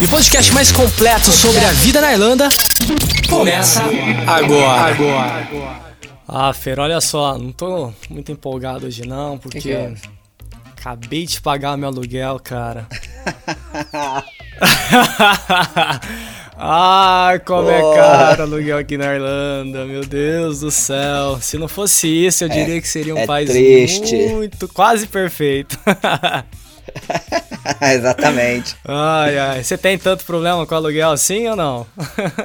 E o podcast mais completo sobre a vida na Irlanda começa agora. agora. Ah, Fer, olha só, não tô muito empolgado hoje não, porque Que que é? acabei de pagar meu aluguel, cara. Ai, como é Porra. caro aluguel aqui na Irlanda, meu Deus do céu. Se não fosse isso, eu diria que seria um é país triste. muito, quase perfeito. Exatamente. ai, ai. Você tem tanto problema com aluguel assim ou não?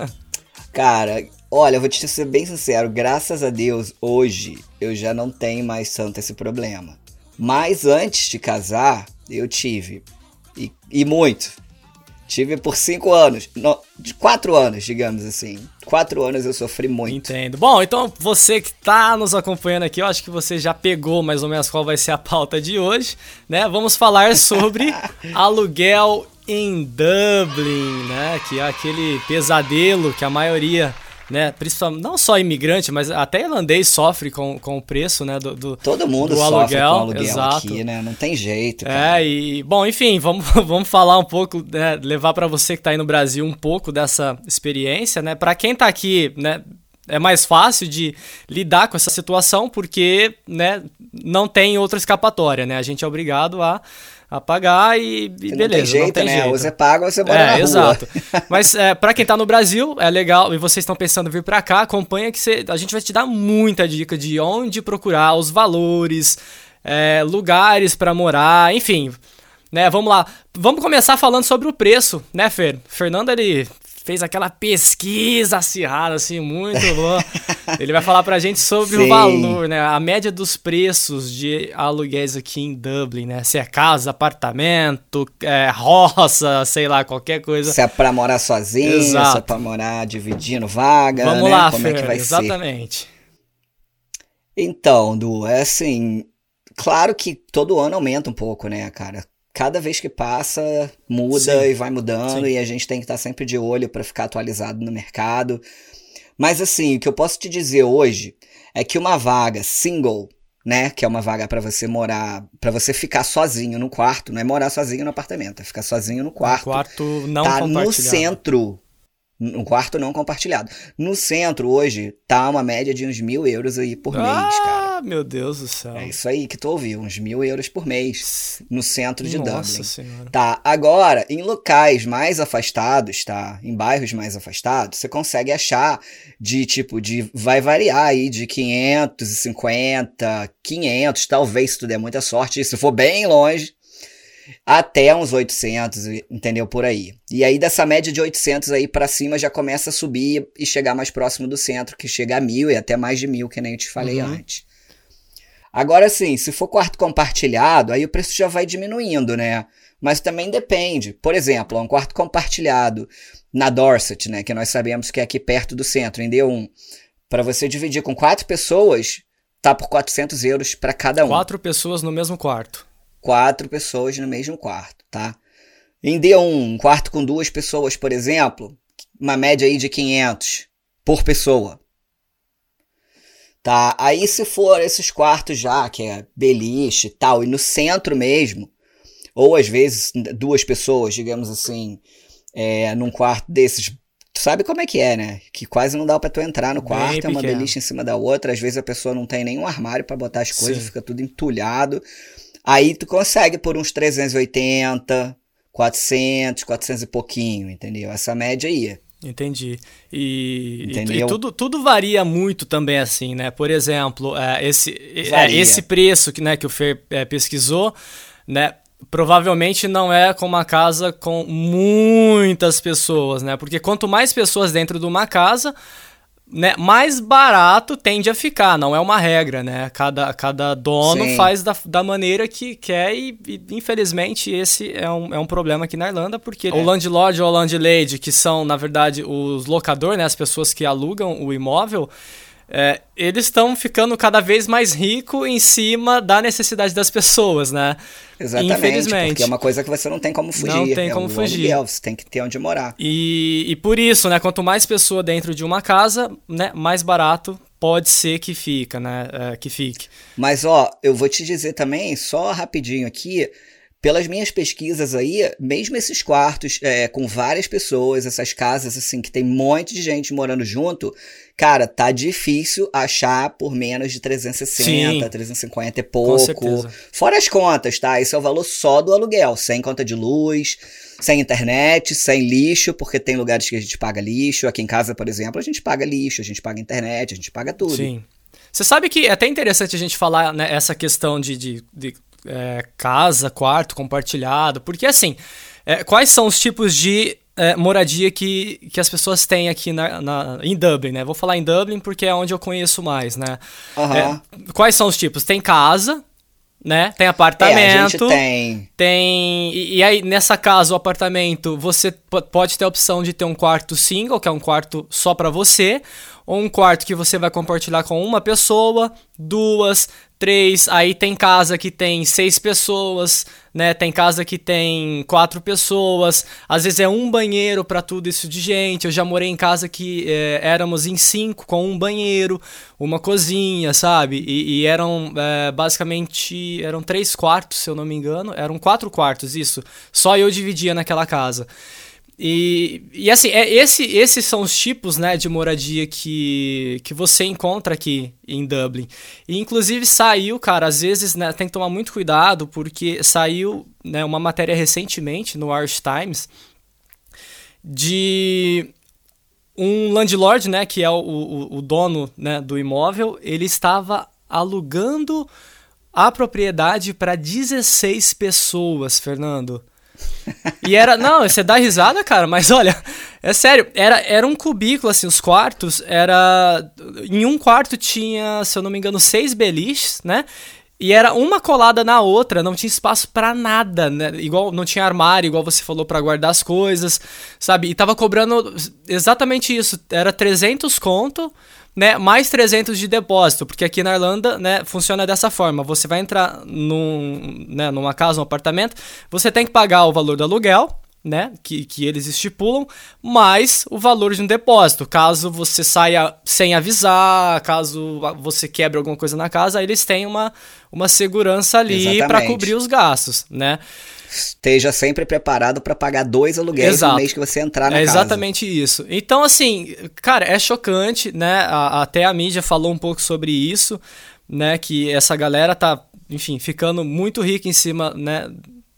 Cara, olha, eu vou te ser bem sincero, graças a Deus, hoje eu já não tenho mais tanto esse problema. Mas antes de casar, eu tive. E, e muito. Tive por cinco anos. No, de quatro anos, digamos assim. Quatro anos eu sofri muito. Entendo. Bom, então você que tá nos acompanhando aqui, eu acho que você já pegou mais ou menos qual vai ser a pauta de hoje, né? Vamos falar sobre aluguel em Dublin, né? Que é aquele pesadelo que a maioria, né? Principalmente, não só imigrante, mas até irlandês sofre com, com o preço, né? Do, do- Todo mundo do sofre aluguel, com aluguel exato. aqui, né? Não tem jeito, cara. É, e bom, enfim, vamos, vamos falar um pouco, né, levar pra você que tá aí no Brasil um pouco dessa experiência, né? Para quem tá aqui, né, é mais fácil de lidar com essa situação porque, né, não tem outra escapatória, né? A gente é obrigado a, a pagar e, e não beleza, tem jeito, né? Ou você paga ou você mora na é, rua. exato. Mas é, para quem tá no Brasil, é legal, e vocês estão pensando em vir pra cá, acompanha que você- a gente vai te dar muita dica de onde procurar, os valores, é, lugares pra morar, enfim. Né, vamos lá. Vamos começar falando sobre o preço, né, Fer? Fernando, ele fez aquela pesquisa acirrada, assim, muito boa. Ele vai falar pra gente sobre o Sim. valor, né? A média dos preços de aluguéis aqui em Dublin, né? Se é casa, apartamento, é, roça, sei lá, qualquer coisa. Se é pra morar sozinho, Exato. se é pra morar dividindo vaga, Vamos né? lá, Como Fer, é que vai ser? exatamente. Então, Du, é assim, claro que todo ano aumenta um pouco, né, cara? Cada vez que passa, muda Sim. e vai mudando Sim. e a gente tem que estar sempre de olho pra ficar atualizado no mercado. Mas assim, o que eu posso te dizer hoje é que uma vaga single, né, que é uma vaga pra você morar, pra você ficar sozinho no quarto, não é morar sozinho no apartamento, é ficar sozinho no quarto. Quarto não tá compartilhado. no centro. No quarto não compartilhado. No centro, hoje, tá uma média de uns mil euros aí por mês, cara. Ah, meu Deus do céu. É isso aí que tu ouviu, uns mil euros por mês no centro de Nossa Dublin. senhora. Tá, agora, em locais mais afastados, tá? Em bairros mais afastados, você consegue achar de tipo, de vai variar aí de 550, 500, talvez se tu der muita sorte, se for bem longe, até uns 800, entendeu? Por aí. E aí dessa média de 800 aí pra cima já começa a subir e chegar mais próximo do centro, que chega a mil e até mais de mil, que nem eu te falei Uhum. antes. Agora sim, se for quarto compartilhado, aí o preço já vai diminuindo, né? Mas também depende. Por exemplo, um quarto compartilhado na Dorset, né? Que nós sabemos que é aqui perto do centro, em D1. Para você dividir com quatro pessoas, tá por 400 euros para cada um. Quatro pessoas no mesmo quarto. Quatro pessoas no mesmo quarto, tá? Em D1, um quarto com duas pessoas, por exemplo, uma média aí de 500 por pessoa. Tá? Aí se for esses quartos já, que é beliche e tal, e no centro mesmo, ou às vezes duas pessoas, digamos assim, é, num quarto desses, tu sabe como é que é, né? Que quase não dá pra tu entrar no Bem quarto, é uma pequeno. beliche em cima da outra, às vezes a pessoa não tem nenhum armário pra botar as coisas, Sim. fica tudo entulhado. Aí tu consegue por uns 380, 400, 400 e pouquinho, entendeu? Essa média aí. Entendi. E, e- e tudo, tudo varia muito também, assim, né? Por exemplo, é, esse, é, Varia. esse preço que, né, que o Fer é, pesquisou, né? Provavelmente não é com uma casa com muitas pessoas, né? Porque quanto mais pessoas dentro de uma casa, né, mais barato tende a ficar, não é uma regra, né? Cada, cada dono Sim. faz da, da maneira que quer e, e, infelizmente esse é um, é um problema aqui na Irlanda, porque o landlord ou landlady, que são, na verdade, os locadores, né, as pessoas que alugam o imóvel, é, eles estão ficando cada vez mais ricos em cima da necessidade das pessoas, né? Exatamente, Infelizmente. porque é uma coisa que você não tem como fugir. Não tem é como o fugir. aluguel, você tem que ter onde morar. E, e por isso, né, quanto mais pessoa dentro de uma casa, né, mais barato pode ser que fica, né, é, que fique. Mas ó, eu vou te dizer também, só rapidinho aqui, pelas minhas pesquisas aí, mesmo esses quartos é, com várias pessoas, essas casas assim que tem um monte de gente morando junto, cara, tá difícil achar por menos de 360, Sim. 350 e Com pouco. Fora as contas, tá? Esse é o valor só do aluguel, sem conta de luz, sem internet, sem lixo, porque tem lugares que a gente paga lixo. Aqui em casa, por exemplo, a gente paga lixo, a gente paga internet, a gente paga tudo. Sim. Você sabe que é até interessante a gente falar né, essa questão de, de, de, é, casa, quarto compartilhado, porque assim, é, quais são os tipos de é, moradia que, que as pessoas têm aqui na, na- em Dublin, né? Vou falar em Dublin porque é onde eu conheço mais, né? É, quais são os tipos? Tem casa, né? Tem É, apartamento. gente tem. Tem. E, e aí, nessa casa, o apartamento, você po- pode ter a opção de ter um quarto single, que é um quarto só pra você, um quarto que você vai compartilhar com uma pessoa, duas, três. Aí tem casa que tem seis pessoas, né? Tem casa que tem quatro pessoas. Às vezes é um banheiro pra tudo isso de gente. Eu já morei em casa que eh, éramos em cinco, com um banheiro, uma cozinha, sabe? E, e eram eh, basicamente eram três quartos, se eu não me engano. Eram quatro quartos, isso. Só eu dividia naquela casa. E, e assim, é, esse, esses são os tipos né, de moradia que, que você encontra aqui em Dublin. E inclusive saiu, cara, às vezes né, tem que tomar muito cuidado, porque saiu né, uma matéria recentemente no Irish Times de um landlord, né, que é o, o, o dono né, do imóvel, ele estava alugando a propriedade para 16 pessoas, Fernando. E era. Não, você dá risada, cara, mas olha, é sério, era, era um cubículo, assim, os quartos, era. Em um quarto tinha, se eu não me engano, seis beliches, né? E era uma colada na outra, não tinha espaço pra nada, né? Igual não tinha armário, igual você falou, pra guardar as coisas, sabe? E tava cobrando exatamente isso, era 300 conto, né, mais 300 de depósito, porque aqui na Irlanda, né, funciona dessa forma. Você vai entrar num, né, numa casa, um apartamento, você tem que pagar o valor do aluguel, né, que, que eles estipulam, mais o valor de um depósito. Caso você saia sem avisar, caso você quebre alguma coisa na casa, eles têm uma, uma segurança ali para cobrir os gastos, né? Esteja sempre preparado para pagar dois aluguéis Exato. no mês que você entrar na É casa. exatamente isso. Então, assim, cara, é chocante, né? A- até a mídia falou um pouco sobre isso, né? Que essa galera tá, enfim, ficando muito rica em cima, né?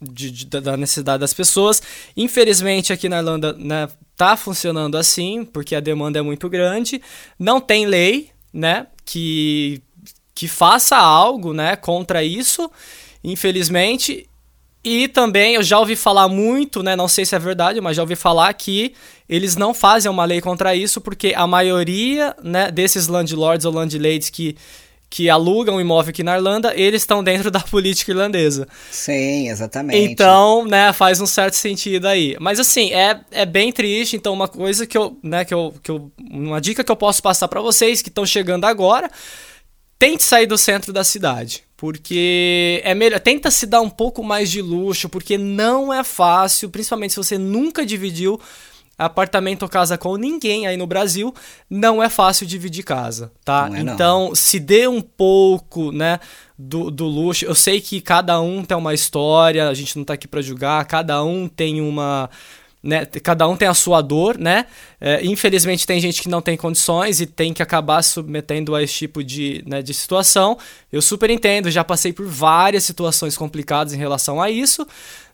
de- de- da necessidade das pessoas. Infelizmente, aqui na Irlanda, né? Tá funcionando assim, porque a demanda é muito grande. Não tem lei, né? Que, que faça algo, né? Contra isso, infelizmente. E também eu já ouvi falar muito, né? Não sei se é verdade, mas já ouvi falar que eles não fazem uma lei contra isso, porque a maioria né, desses landlords ou landladies que, que alugam imóvel aqui na Irlanda, eles estão dentro da política irlandesa. Sim, exatamente. Então, né, faz um certo sentido aí. Mas assim, é, é bem triste, então uma coisa que eu, né, que eu, que eu uma dica que eu posso passar para vocês que estão chegando agora, tente sair do centro da cidade, porque é melhor, tenta se dar um pouco mais de luxo, porque não é fácil, principalmente se você nunca dividiu apartamento ou casa com ninguém aí no Brasil, não é fácil dividir casa, tá? É, não. então, se dê um pouco, né, do, do luxo. Eu sei que cada um tem uma história, a gente não tá aqui para julgar, cada um tem uma né, cada um tem a sua dor, né? É, infelizmente tem gente que não tem condições e tem que acabar submetendo a esse tipo de, né, de situação. Eu super entendo, já passei por várias situações complicadas em relação a isso,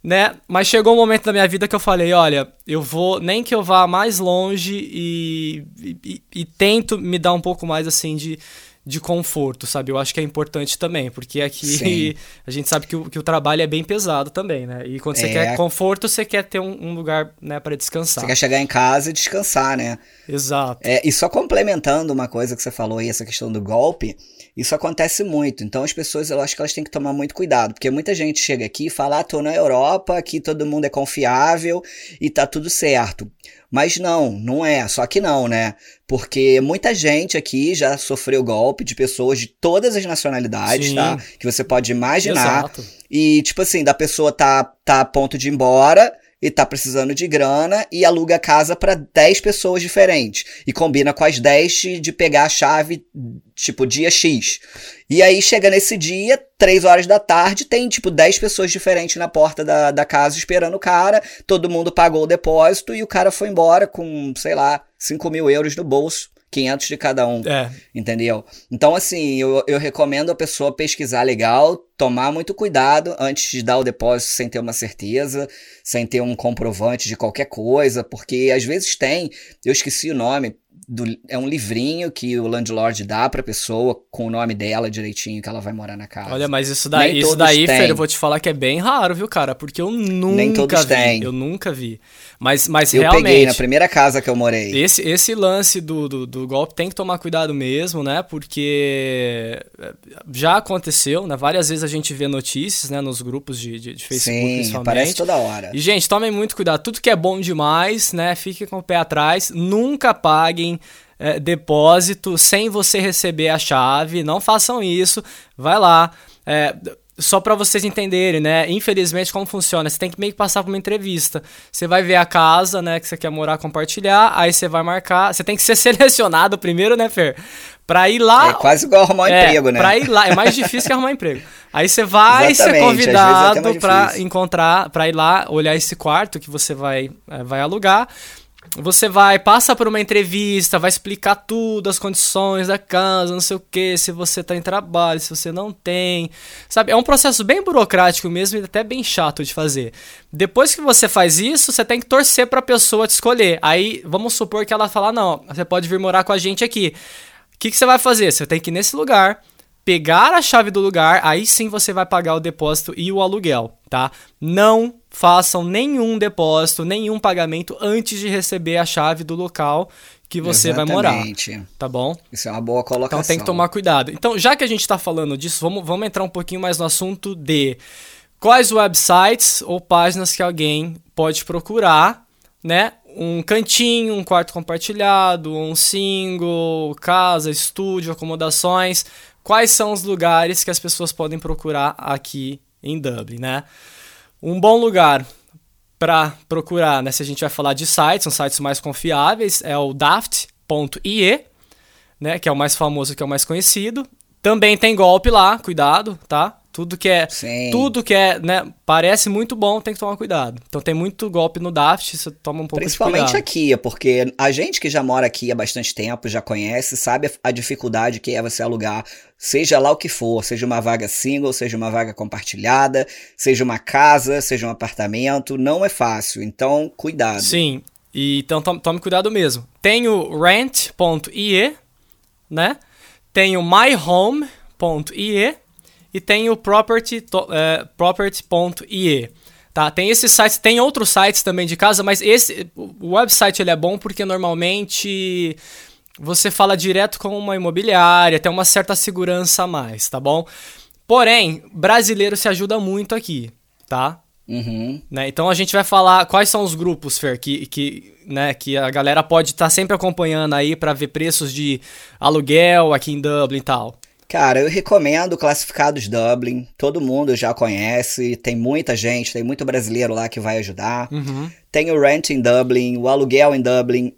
né? Mas chegou um momento da minha vida que eu falei, olha, eu vou nem que eu vá mais longe e, e, e tento me dar um pouco mais assim de de conforto, sabe? Eu acho que é importante também, porque aqui Sim. a gente sabe que o, que o trabalho é bem pesado também, né? E quando você É. quer conforto, você quer ter um, um lugar, né, para descansar. Você quer chegar em casa e descansar, né? Exato. É, e só complementando uma coisa que você falou aí, essa questão do golpe, isso acontece muito. Então as pessoas, eu acho que elas têm que tomar muito cuidado, porque muita gente chega aqui e fala, ah, tô na Europa, aqui todo mundo é confiável e tá tudo certo. Mas não, não é, só que não, né? Porque muita gente aqui já sofreu golpe de pessoas de todas as nacionalidades, Sim. tá? Que você pode imaginar. Exato. E, tipo assim, da pessoa tá, tá a ponto de ir embora e tá precisando de grana e aluga a casa pra 10 pessoas diferentes. E combina com as 10 de, de pegar a chave, tipo, dia X. E aí chega nesse dia, 3 horas da tarde, tem, tipo, 10 pessoas diferentes na porta da, da casa esperando o cara. Todo mundo pagou o depósito e o cara foi embora com, sei lá, 5 mil euros no bolso. 500 de cada um. É, Entendeu? Então, assim, eu, eu recomendo a pessoa pesquisar legal, tomar muito cuidado antes de dar o depósito sem ter uma certeza, sem ter um comprovante de qualquer coisa, porque às vezes tem, eu esqueci o nome, do, é um livrinho que o landlord dá pra pessoa com o nome dela direitinho que ela vai morar na casa. olha, mas isso daí, Nem isso daí, têm. Fer, eu vou te falar que é bem raro, viu, cara? Porque eu nunca todos vi. têm. Eu nunca vi. Mas, mas eu realmente. peguei na primeira casa que eu morei. Esse, esse lance do, do, do golpe tem que tomar cuidado mesmo, né? Porque eh, já aconteceu, né? Várias vezes a gente vê notícias, né? Nos grupos de, de, de Facebook, Sim, principalmente. aparece toda hora. E, gente, tomem muito cuidado. Tudo que é bom demais, né? Fiquem com o pé atrás. Nunca paguem eh, depósito sem você receber a chave. Não façam isso. Vai lá. É, só para vocês entenderem, né? Infelizmente, como funciona? Você tem que meio que passar por uma entrevista. Você vai ver a casa, né? Que você quer morar, compartilhar. Aí você vai marcar. Você tem que ser selecionado primeiro, né, Fer? Pra ir lá. É quase igual arrumar um É, emprego, né? Pra ir lá, é mais difícil que arrumar emprego. Aí você vai ser Exatamente, vezes é convidado pra difícil. encontrar, pra ir lá olhar esse quarto que você vai, é, vai alugar. Você vai, passa por uma entrevista, vai explicar tudo, as condições da casa, não sei o que, se você tá em trabalho, se você não tem. Sabe, é um processo bem burocrático mesmo e até bem chato de fazer. Depois que você faz isso, você tem que torcer pra pessoa te escolher. Aí, vamos supor que ela fala: não, você pode vir morar com a gente aqui. O que, que você vai fazer? Você tem que ir nesse lugar, pegar a chave do lugar, aí sim você vai pagar o depósito e o aluguel, tá? Não façam nenhum depósito, nenhum pagamento antes de receber a chave do local que você vai morar, Exatamente. tá bom? Isso é uma boa colocação. Então tem que tomar cuidado. Então, já que a gente está falando disso, vamos, vamos entrar um pouquinho mais no assunto de quais websites ou páginas que alguém pode procurar, né? Um cantinho, um quarto compartilhado, um single, casa, estúdio, acomodações. Quais são os lugares que as pessoas podem procurar aqui em Dublin, né? Um bom lugar para procurar, né? Se a gente vai falar de sites, são sites mais confiáveis, é o daft.ie, né? Que é o mais famoso, que é o mais conhecido. Também tem golpe lá, cuidado, tá? Tudo que é, Sim. tudo que é, né? Parece muito bom, tem que tomar cuidado. Então tem muito golpe no Daft, você toma um pouco de Principalmente cuidado. aqui, porque a gente que já mora aqui há bastante tempo, já conhece, sabe a dificuldade que é você alugar, seja lá o que for, seja uma vaga single, seja uma vaga compartilhada, seja uma casa, seja um apartamento, não é fácil. Então, cuidado. Sim. E, então tome, tome cuidado mesmo. Tem o rent.ie, né? Tem o myhome.ie e tem o property, é, property.ie. Tá? Tem esses sites, tem outros sites também de casa, mas esse o website ele é bom porque normalmente você fala direto com uma imobiliária, tem uma certa segurança a mais, tá bom? Porém, brasileiro se ajuda muito aqui, tá? Uhum. né? Então a gente vai falar quais são os grupos, Fer, que, que, né, que a galera pode estar sempre acompanhando aí para ver preços de aluguel aqui em Dublin e tal. Cara, eu recomendo Classificados Dublin. Todo mundo já conhece. Tem muita gente, tem muito brasileiro lá que vai ajudar. Uhum. Tem o Rent em Dublin, o aluguel em Dublin,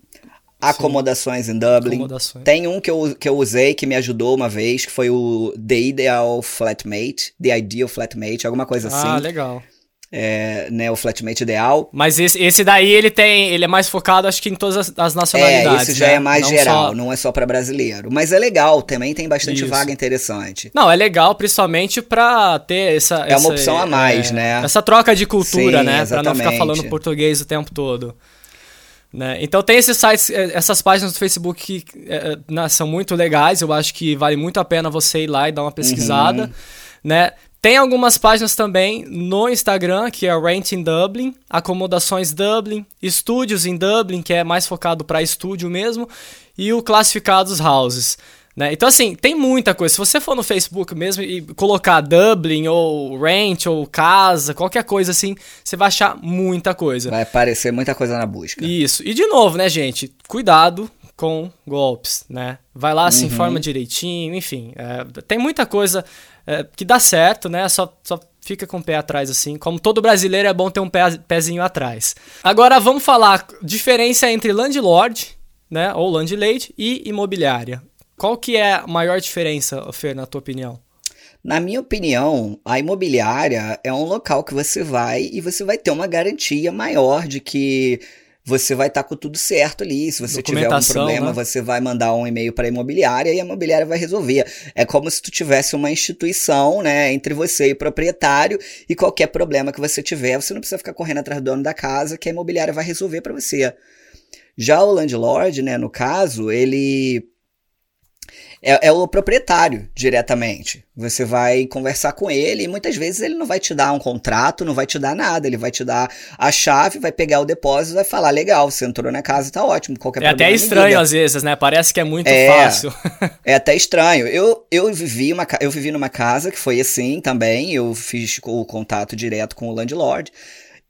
acomodações em Dublin. Acomodações. Tem um que eu, que eu usei que me ajudou uma vez, que foi o The Ideal Flatmate, The Ideal Flatmate, alguma coisa Ah, assim. legal. É, né, o Flatmate Ideal. Mas esse, esse daí ele tem, ele é mais focado acho que em todas as, as É, nacionalidades. esse já né? é mais Não geral, só- não é só pra brasileiro. Mas é legal, também tem bastante Isso. vaga interessante. Não, é legal principalmente pra ter essa. É uma essa, opção a mais, é, né? Essa troca de cultura, Sim, né? Pra não ficar falando português o tempo todo. Né? Então tem esses sites, eh, essas páginas do Facebook que é, né, são muito legais, eu acho que vale muito a pena você ir lá e dar uma pesquisada. Uhum. Né? Tem algumas páginas também no Instagram, que é Rent in Dublin, Acomodações Dublin, Estúdios em Dublin, que é mais focado para estúdio mesmo, e o Classificados Houses. Né? Então, assim, tem muita coisa. Se você for no Facebook mesmo e colocar Dublin ou Rent ou casa, qualquer coisa assim, você vai achar muita coisa. Vai aparecer muita coisa na busca. Isso. E de novo, né, gente? Cuidado com golpes, né? Vai lá, se uhum. informa direitinho, enfim. É, tem muita coisa é, que dá certo, né? Só, só fica com o pé atrás, assim. Como todo brasileiro, é bom ter um pé, pezinho atrás. Agora, vamos falar diferença entre landlord, né? Ou landlady e imobiliária. Qual que é a maior diferença, Fer, na tua opinião? Na minha opinião, a imobiliária é um local que você vai e você vai ter uma garantia maior de que você vai estar tá com tudo certo ali. Se você tiver um problema, né? você vai mandar um e-mail para a imobiliária e a imobiliária vai resolver. É como se tu tivesse uma instituição, né, entre você e o proprietário e qualquer problema que você tiver, você não precisa ficar correndo atrás do dono da casa, que a imobiliária vai resolver para você. Já o landlord, né, no caso, ele é, é, o proprietário diretamente. Você vai conversar com ele e muitas vezes ele não vai te dar um contrato, não vai te dar nada. Ele vai te dar a chave, vai pegar o depósito e vai falar: legal, você entrou na casa, tá ótimo. Qualquer é até estranho às vezes, né? Parece que é muito é, fácil. é até estranho. Eu, eu, vivi uma, eu vivi numa casa que foi assim também. Eu fiz o contato direto com o landlord.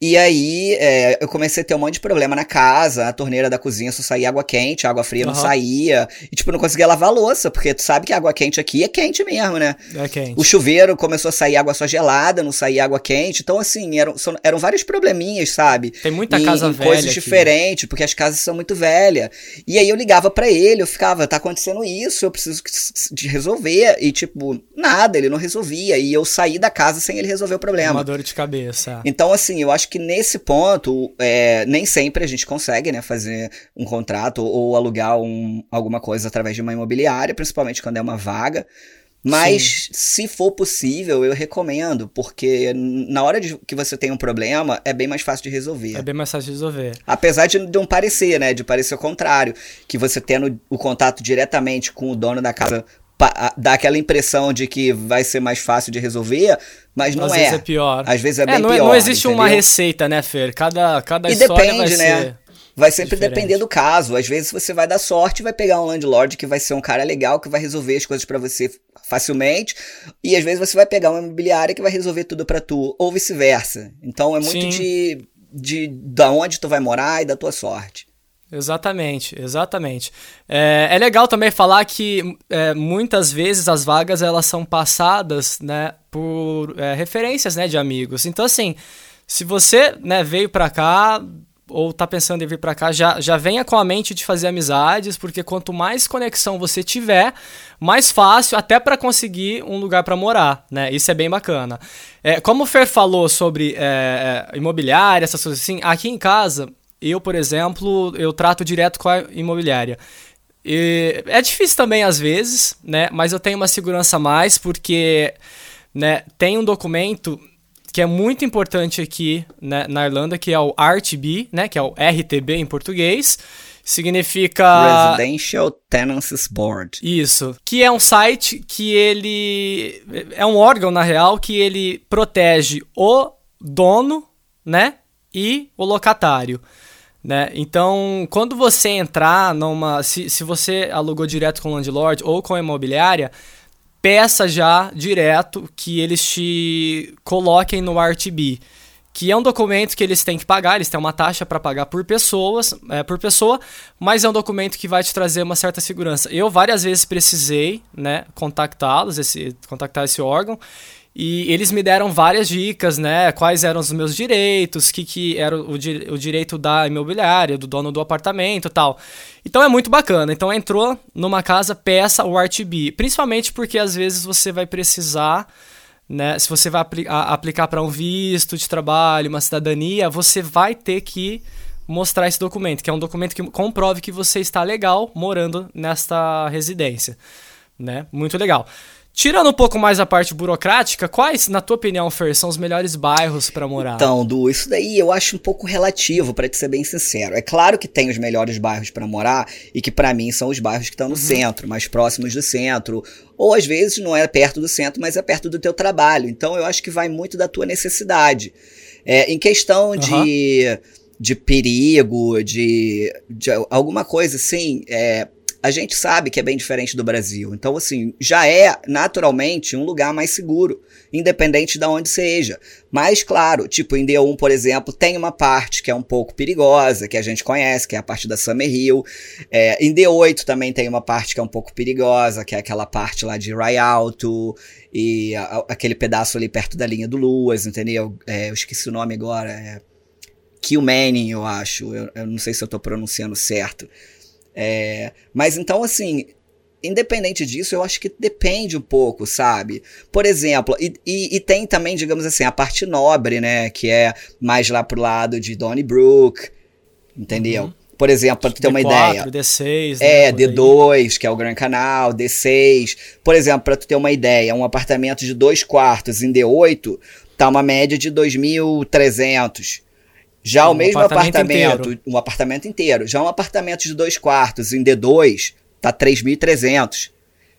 E aí é, eu comecei a ter um monte de problema na casa, a torneira da cozinha só saía água quente, a água fria uhum. não saía. E tipo, não conseguia lavar a louça, porque tu sabe que a água quente aqui é quente mesmo, né? É quente. O chuveiro começou a sair água só gelada, não saía água quente. Então, assim, eram, são, eram vários probleminhas, sabe? Tem muita em, casa em velha. Coisas aqui. diferentes, porque as casas são muito velhas. E aí eu ligava para ele, eu ficava, tá acontecendo isso, eu preciso de resolver. E tipo, nada, ele não resolvia. E eu saí da casa sem ele resolver o problema. Uma dor de cabeça. Então, assim, eu acho que nesse ponto, é, nem sempre a gente consegue, né, fazer um contrato ou, alugar um, alguma coisa através de uma imobiliária, principalmente quando é uma vaga. Mas Sim. se for possível, eu recomendo, porque na hora de que você tem um problema, é bem mais fácil de resolver. É bem mais fácil de resolver. Apesar de não parecer, né? De parecer o contrário. Que você tendo o contato diretamente com o dono da casa dá aquela impressão de que vai ser mais fácil de resolver, mas não Às é. Às vezes é pior. Às vezes é, é bem não, pior. Não existe entendeu? uma receita, né, Fer? Cada, cada e história depende, vai né? ser Vai sempre diferente. depender do caso. Às vezes você vai dar sorte e vai pegar um landlord que vai ser um cara legal, que vai resolver as coisas para você facilmente. E às vezes você vai pegar uma imobiliária que vai resolver tudo para tu, ou vice-versa. Então é muito de, de da onde tu vai morar e da tua sorte. Exatamente, exatamente. É, é legal também falar que é, muitas vezes as vagas elas são passadas, né, por é, referências, né, de amigos. Então assim, se você, né, veio para cá ou tá pensando em vir para cá, já, já venha com a mente de fazer amizades, porque quanto mais conexão você tiver, mais fácil até para conseguir um lugar para morar, né? Isso é bem bacana. É, como o Fer falou sobre é, é imobiliária, essas coisas assim, aqui em casa eu, por exemplo, eu trato direto com a imobiliária. E é difícil também às vezes, né? Mas eu tenho uma segurança a mais porque, né? Tem um documento que é muito importante aqui né, na Irlanda que é o RTB, né? Que é o RTB em português. Significa Residential Tenancies Board. Isso, que é um site que ele é um órgão na real que ele protege o dono, né, e o locatário. Né? Então, quando você entrar numa. Se, se você alugou direto com o landlord ou com a imobiliária, peça já direto que eles te coloquem no RTB. Que é um documento que eles têm que pagar, eles têm uma taxa para pagar por pessoas, é, por pessoa, mas é um documento que vai te trazer uma certa segurança. Eu várias vezes precisei, né, contactá-los, esse, contactar esse órgão, e eles me deram várias dicas, né? Quais eram os meus direitos, que, que era o, o direito da imobiliária, do dono do apartamento e tal. Então é muito bacana. Então entrou numa casa, peça o RTB. Principalmente porque às vezes você vai precisar, né? Se você vai apli aplicar para um visto de trabalho, uma cidadania, você vai ter que mostrar esse documento, que é um documento que comprove que você está legal morando nesta residência, né? Muito legal. Tirando um pouco mais a parte burocrática, quais, na tua opinião, Fer, são os melhores bairros para morar? Então, Du, isso daí eu acho um pouco relativo, para te ser bem sincero. É claro que tem os melhores bairros para morar e que para mim são os bairros que estão no uhum. centro, mais próximos do centro, ou às vezes não é perto do centro, mas é perto do teu trabalho. Então, eu acho que vai muito da tua necessidade. É, em questão uhum. de, de perigo, de, de alguma coisa assim, é, a gente sabe que é bem diferente do Brasil. Então, assim, já é naturalmente um lugar mais seguro, independente de onde seja. Mas, claro, tipo, em D1, por exemplo, tem uma parte que é um pouco perigosa, que a gente conhece, que é a parte da Summer Hill. É, em D8 também tem uma parte que é um pouco perigosa, que é aquela parte lá de Rialto e a, aquele pedaço ali perto da linha do Luas, entendeu? É, eu esqueci o nome agora. É Kilmaning, eu acho. Eu, eu não sei se eu tô pronunciando certo. É, mas então, assim, independente disso, eu acho que depende um pouco, sabe? Por exemplo, e, e, e, tem também, digamos assim, a parte nobre, né? Que é mais lá pro lado de Donnybrook, entendeu? Uhum. Por exemplo, pra tu ter uma ideia. D6, É, D2, que é o Gran Canal, D6. Por exemplo, pra tu ter uma ideia, um apartamento de dois quartos em D8 tá uma média de 2.300. Já um o mesmo apartamento, apartamento um apartamento inteiro. Já um apartamento de dois quartos em D2 tá 3.300.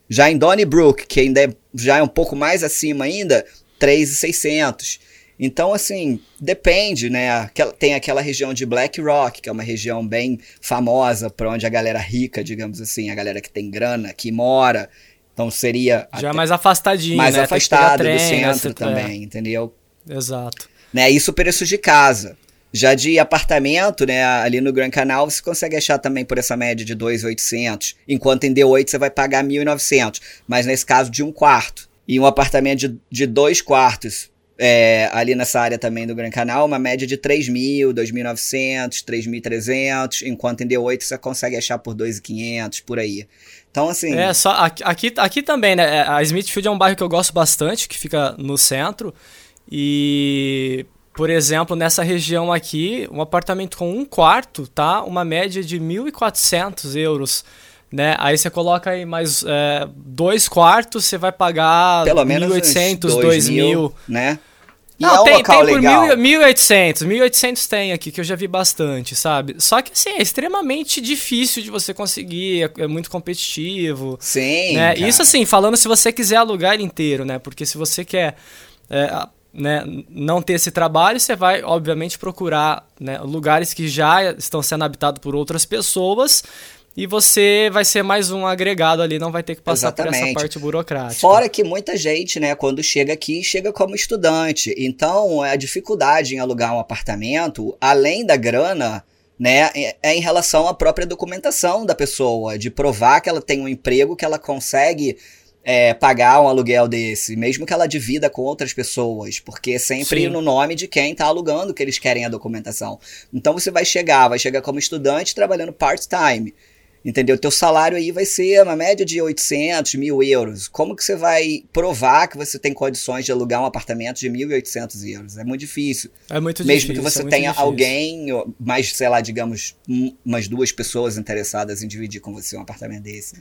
Já em Donnybrook, que ainda é, já é um pouco mais acima ainda, 3.600. Então, assim, depende, né? Tem aquela região de Black Rock, que é uma região bem famosa para onde a galera rica, digamos assim, a galera que tem grana, que mora. Então seria. Já mais afastadinho, mais né? afastado do centro também, é. entendeu? Exato. Né? Isso preço de casa. Já de apartamento, né, ali no Gran Canal, você consegue achar também por essa média de 2.800, enquanto em D8 você vai pagar 1.900, mas nesse caso de um quarto. E um apartamento de, de dois quartos, é, ali nessa área também do Gran Canal, uma média de 3.000, 2.900, 3.300, enquanto em D8 você consegue achar por 2.500, por aí. Então, assim... É, só aqui, aqui também, né, a Smithfield é um bairro que eu gosto bastante, que fica no centro, e por exemplo, nessa região aqui, um apartamento com um quarto, tá? Uma média de 1.400 euros. Né? Aí você coloca aí mais é, dois quartos, você vai pagar Pelo menos 1.800, 2.000. Né? E Não, é um tem, tem por 1.800. 1.800 tem aqui, que eu já vi bastante, sabe? Só que, assim, é extremamente difícil de você conseguir, é, é muito competitivo. Sim, né? Isso, assim, falando se você quiser alugar ele inteiro, né? Porque se você quer... É, né, não ter esse trabalho, você vai, obviamente, procurar né, lugares que já estão sendo habitados por outras pessoas e você vai ser mais um agregado ali, não vai ter que passar Exatamente. por essa parte burocrática. Fora que muita gente, né, quando chega aqui, chega como estudante. Então, a dificuldade em alugar um apartamento, além da grana, né, é, é em relação à própria documentação da pessoa, de provar que ela tem um emprego, que ela consegue é, pagar um aluguel desse, mesmo que ela divida com outras pessoas, porque é sempre Sim. no nome de quem está alugando que eles querem a documentação. Então você vai chegar, vai chegar como estudante trabalhando part-time. Entendeu? Teu salário aí vai ser uma média de 800 mil euros. Como que você vai provar que você tem condições de alugar um apartamento de 1.800 euros? É muito difícil. É muito Mesmo difícil. Mesmo que você é tenha difícil. alguém, mais, sei lá, digamos, umas duas pessoas interessadas em dividir com você um apartamento desse.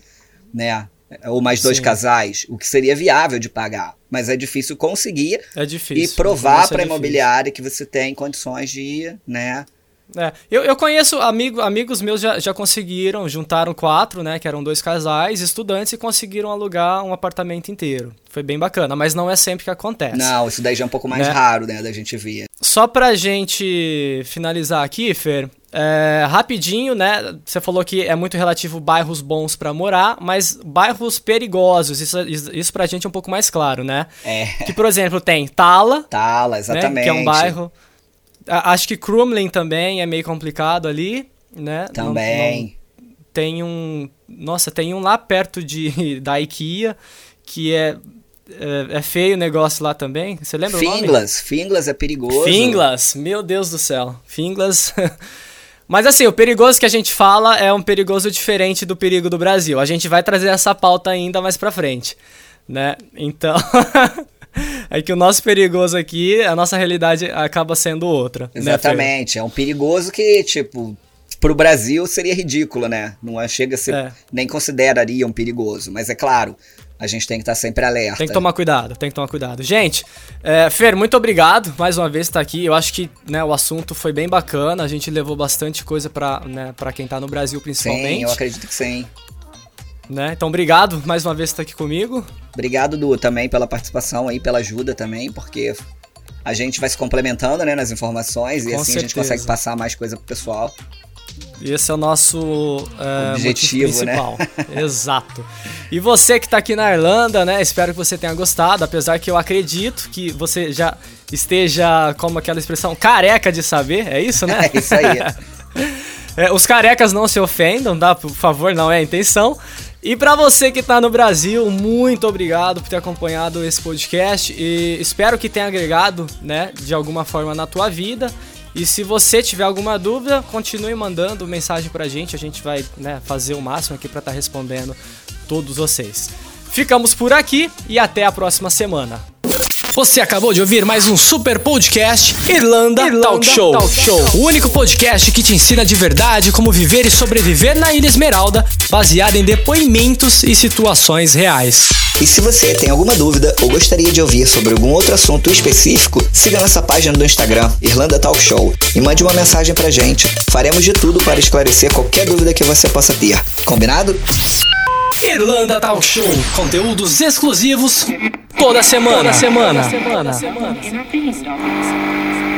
Né? Ou mais dois Sim. casais, o que seria viável de pagar. Mas é difícil conseguir é difícil, e provar para a imobiliária que você tem condições de, né? É, eu, eu conheço amigo, amigos meus já, já conseguiram, juntaram quatro, né? Que eram dois casais, estudantes, e conseguiram alugar um apartamento inteiro. Foi bem bacana, mas não é sempre que acontece. Não, isso daí já é um pouco mais né? raro, né? Da gente ver. Só pra gente finalizar aqui, Fer, é, rapidinho, né? Você falou que é muito relativo bairros bons para morar, mas bairros perigosos, isso, isso pra gente é um pouco mais claro, né? É. Que, por exemplo, tem Tala. Tala, exatamente. Né? Que é um bairro. Acho que Crumlin também é meio complicado ali, né? Também. Não, não, tem um. Nossa, tem um lá perto de, da IKEA, que é é, é, feio o negócio lá também. Você lembra Finglas, o nome? Finglas é perigoso. Finglas, meu Deus do céu. Finglas. Mas assim, o perigoso que a gente fala é um perigoso diferente do perigo do Brasil. A gente vai trazer essa pauta ainda mais pra frente, né? Então. é que o nosso perigoso aqui, a nossa realidade acaba sendo outra. Né, Exatamente. Né, é um perigoso que, tipo, pro Brasil seria ridículo, né? Não é, chega a ser. É. Nem consideraria um perigoso. Mas é claro, a gente tem que estar tá sempre alerta. Tem que tomar cuidado, tem que tomar cuidado. Gente, é, Fer, muito obrigado mais uma vez por estar aqui. Eu acho que né, o assunto foi bem bacana, a gente levou bastante coisa para né, quem está no Brasil principalmente. Sim, eu acredito que sim. Né? Então, obrigado mais uma vez por estar aqui comigo. Obrigado, Du, também pela participação aí, pela ajuda também, porque a gente vai se complementando né, nas informações Com e assim certeza. a gente consegue passar mais coisa pro pessoal. Esse é o nosso é, objetivo né? principal. Né? Exato. E você que está aqui na Irlanda, né? Espero que você tenha gostado, apesar que eu acredito que você já esteja, como aquela expressão, careca de saber, é isso, né? É isso aí. é, os carecas não se ofendam, dá, por favor, não é a intenção. E para você que está no Brasil, muito obrigado por ter acompanhado esse podcast e espero que tenha agregado, né, de alguma forma na tua vida e se você tiver alguma dúvida, continue mandando mensagem pra gente. A gente vai né, fazer o máximo aqui para estar tá respondendo todos vocês. Ficamos por aqui e até a próxima semana. Você acabou de ouvir mais um super podcast Irlanda, Irlanda Talk, Show. Talk, Show. O único podcast que te ensina de verdade como viver e sobreviver na Ilha Esmeralda, baseado em depoimentos e situações reais. E se você tem alguma dúvida ou gostaria de ouvir sobre algum outro assunto específico, siga nossa página do Instagram, Irlanda Talk Show, e mande uma mensagem pra gente. Faremos de tudo para esclarecer qualquer dúvida que você possa ter. Combinado? Irlanda Talk Show. Conteúdos exclusivos toda semana. Toda semana. Toda semana. Toda semana. Toda semana.